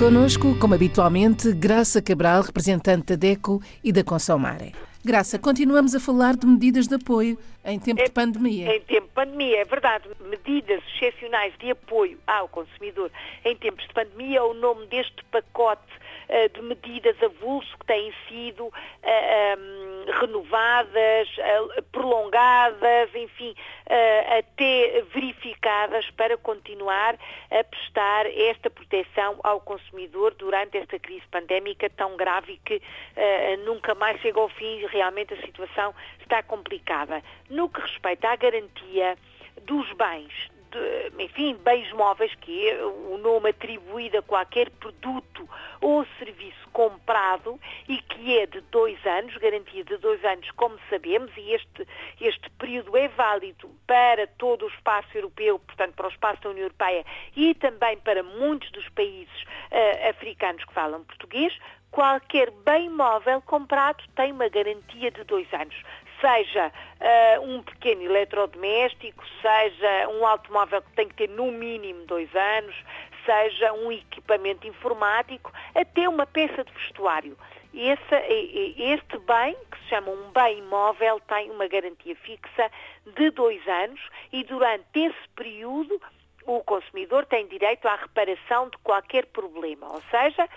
Conosco, como habitualmente, Graça Cabral, representante da DECO e da Consomare. Graça, continuamos a falar de medidas de apoio em tempo É- de pandemia. Em tempo de pandemia, é verdade. Medidas excepcionais de apoio ao consumidor em tempos de pandemia é o nome deste pacote eh, de medidas avulso que têm sido eh, hum, renovadas, eh, prolongadas, enfim, até verificadas para continuar a prestar esta proteção ao consumidor durante esta crise pandémica tão grave e que eh, nunca mais chega ao fim. Realmente a situação está complicada. No que respeita à garantia dos bens, enfim, bens móveis, que é o nome atribuído a qualquer produto ou serviço comprado e que é de dois anos, garantia de dois anos, como sabemos, e este, este período é válido para todo o espaço europeu, portanto para o espaço da União Europeia e também para muitos dos países eh, africanos que falam português, qualquer bem móvel comprado tem uma garantia de dois anos seja eh, um pequeno eletrodoméstico, seja um automóvel que tem que ter no mínimo dois anos, seja um equipamento informático, até uma peça de vestuário. Esse, este bem, que se chama um bem imóvel, tem uma garantia fixa de dois anos e durante esse período o consumidor tem direito à reparação de qualquer problema, ou seja,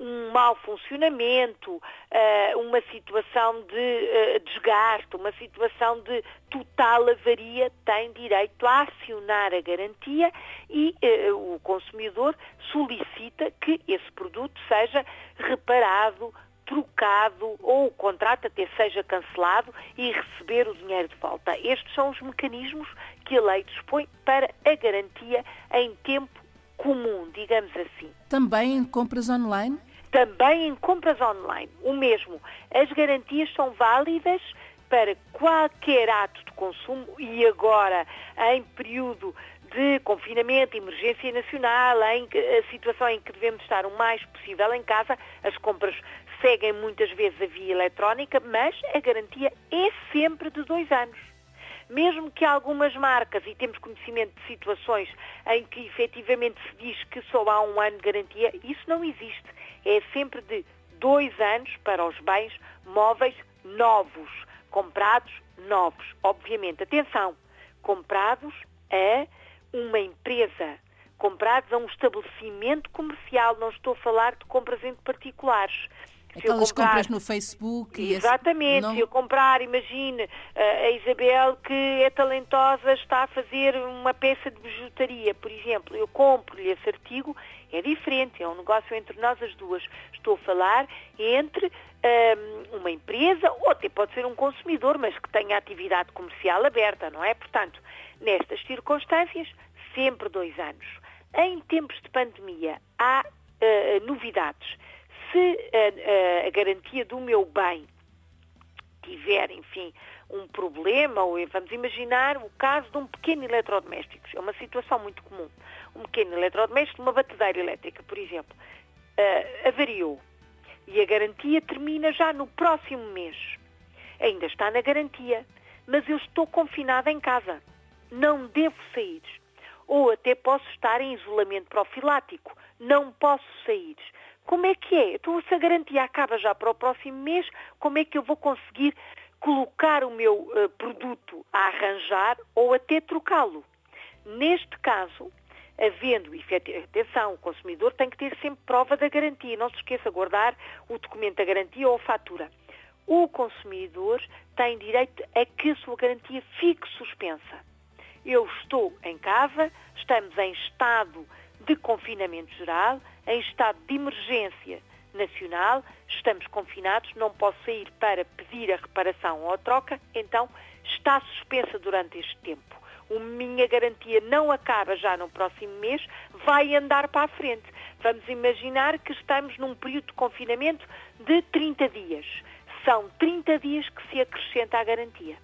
um mau funcionamento, eh, uma situação de eh, desgaste, uma situação de total avaria, tem direito a acionar a garantia e eh, o consumidor solicita que esse produto seja reparado, trocado ou o contrato até seja cancelado e receber o dinheiro de volta. Estes são os mecanismos que a lei dispõe para a garantia em tempo comum, digamos assim. Também compras online? Também em compras online, o mesmo. As garantias são válidas para qualquer ato de consumo e agora em período de confinamento, emergência nacional, em a situação em que devemos estar o mais possível em casa, as compras seguem muitas vezes a via eletrónica, mas a garantia é sempre de dois anos. Mesmo que algumas marcas, e temos conhecimento de situações em que efetivamente se diz que só há um ano de garantia, isso não existe. É sempre de dois anos para os bens móveis novos, comprados novos. Obviamente, atenção, comprados a uma empresa, comprados a um estabelecimento comercial, não estou a falar de compras entre particulares. Se eu Aquelas comprar- compras no Facebook e esse- Exatamente, não- se eu comprar, imagine, eh, a Isabel que é talentosa está a fazer uma peça de bijutaria, por exemplo, eu compro-lhe esse artigo, é diferente, é um negócio entre nós as duas. Estou a falar entre ahm, uma empresa, ou até pode ser um consumidor, mas que tenha atividade comercial aberta, não é? Portanto, nestas circunstâncias, sempre dois anos. Em tempos de pandemia, há eh, novidades. Se a, a- garantia do meu bem tiver, enfim, um problema, ou vamos imaginar o caso de um pequeno eletrodoméstico, é uma situação muito comum. Um pequeno eletrodoméstico, uma batedeira elétrica, por exemplo, eh, avariou e a garantia termina já no próximo mês. Ainda está na garantia, mas eu estou confinada em casa. Não devo sair. Ou até posso estar em isolamento profilático. Não posso sair. Como é que é? Então, se a garantia acaba já para o próximo mês, como é que eu vou conseguir colocar o meu eh, produto a arranjar ou até trocá-lo? Neste caso, havendo, atenção, o consumidor tem que ter sempre prova da garantia. Não se esqueça de guardar o documento da garantia ou a fatura. O consumidor tem direito a que a sua garantia fique suspensa. Eu estou em casa, estamos em estado de confinamento geral, em estado de emergência nacional, estamos confinados, não posso sair para pedir a reparação ou a troca, então está suspensa durante este tempo. A minha garantia não acaba já no próximo mês, vai andar para a frente. Vamos imaginar que estamos num período de confinamento de 30 dias. São 30 dias que se acrescenta à garantia.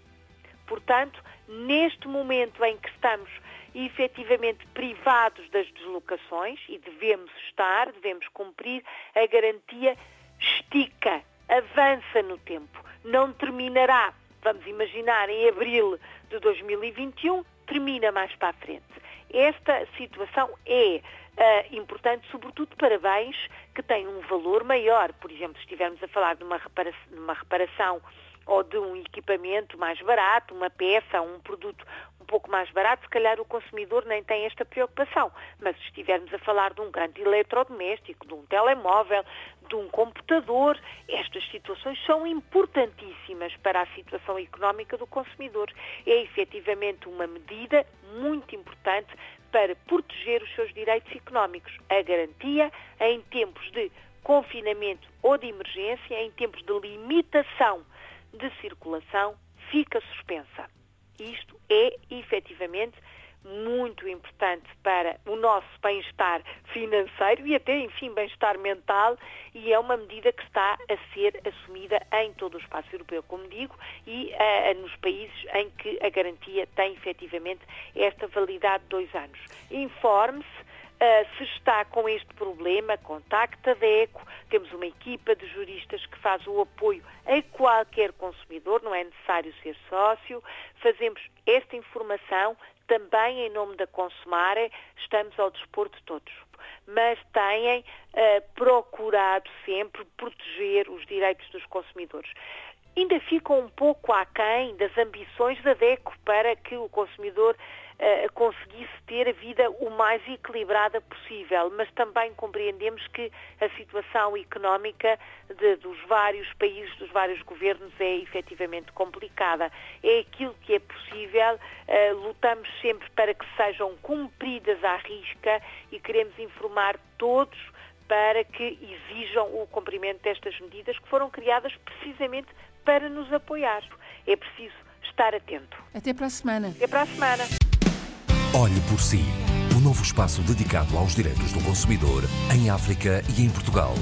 Portanto, neste momento em que estamos efetivamente privados das deslocações e devemos estar, devemos cumprir, a garantia estica, avança no tempo. Não terminará, vamos imaginar, em abril de 2021, termina mais para a frente. esta situação é uh, importante, sobretudo para bens que têm um valor maior. Por exemplo, se estivermos a falar de uma reparação, uma reparação ou de um equipamento mais barato, uma peça, um produto um pouco mais barato, se calhar o consumidor nem tem esta preocupação. Mas se estivermos a falar de um grande eletrodoméstico, de um telemóvel, de um computador, estas situações são importantíssimas para a situação económica do consumidor. É efetivamente uma medida muito importante para proteger os seus direitos económicos. A garantia em tempos de confinamento ou de emergência, em tempos de limitação de circulação, fica suspensa. Isto é efetivamente muito importante para o nosso bem-estar financeiro e até, enfim, bem-estar mental e é uma medida que está a ser assumida em todo o espaço europeu, como digo, e uh, nos países em que a garantia tem efetivamente esta validade de dois anos. Informe-se Uh, se está com este problema, contacta a DECO, temos uma equipa de juristas que faz o apoio a qualquer consumidor, não é necessário ser sócio, fazemos esta informação também em nome da Consumare, estamos ao dispor de todos. Mas têm uh, procurado sempre proteger os direitos dos consumidores ainda ficam um pouco aquém das ambições da DECO para que o consumidor uh, conseguisse ter a vida o mais equilibrada possível, mas também compreendemos que a situação económica de, dos vários países, dos vários governos é efetivamente complicada. É aquilo que é possível, uh, lutamos sempre para que sejam cumpridas à risca e queremos informar todos para que exijam o cumprimento destas medidas que foram criadas precisamente para nos apoiar. É preciso estar atento. Até para a semana. Até para a semana. Olhe por si. O um novo espaço dedicado aos direitos do consumidor em África e em Portugal.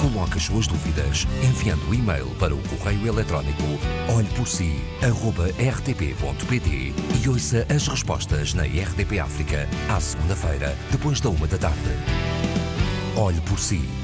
Coloque as suas dúvidas enviando o e-mail para o correio eletrónico olheporsi.rtp.pt e ouça as respostas na RDP África à segunda-feira, depois da uma da tarde. Olhe por si.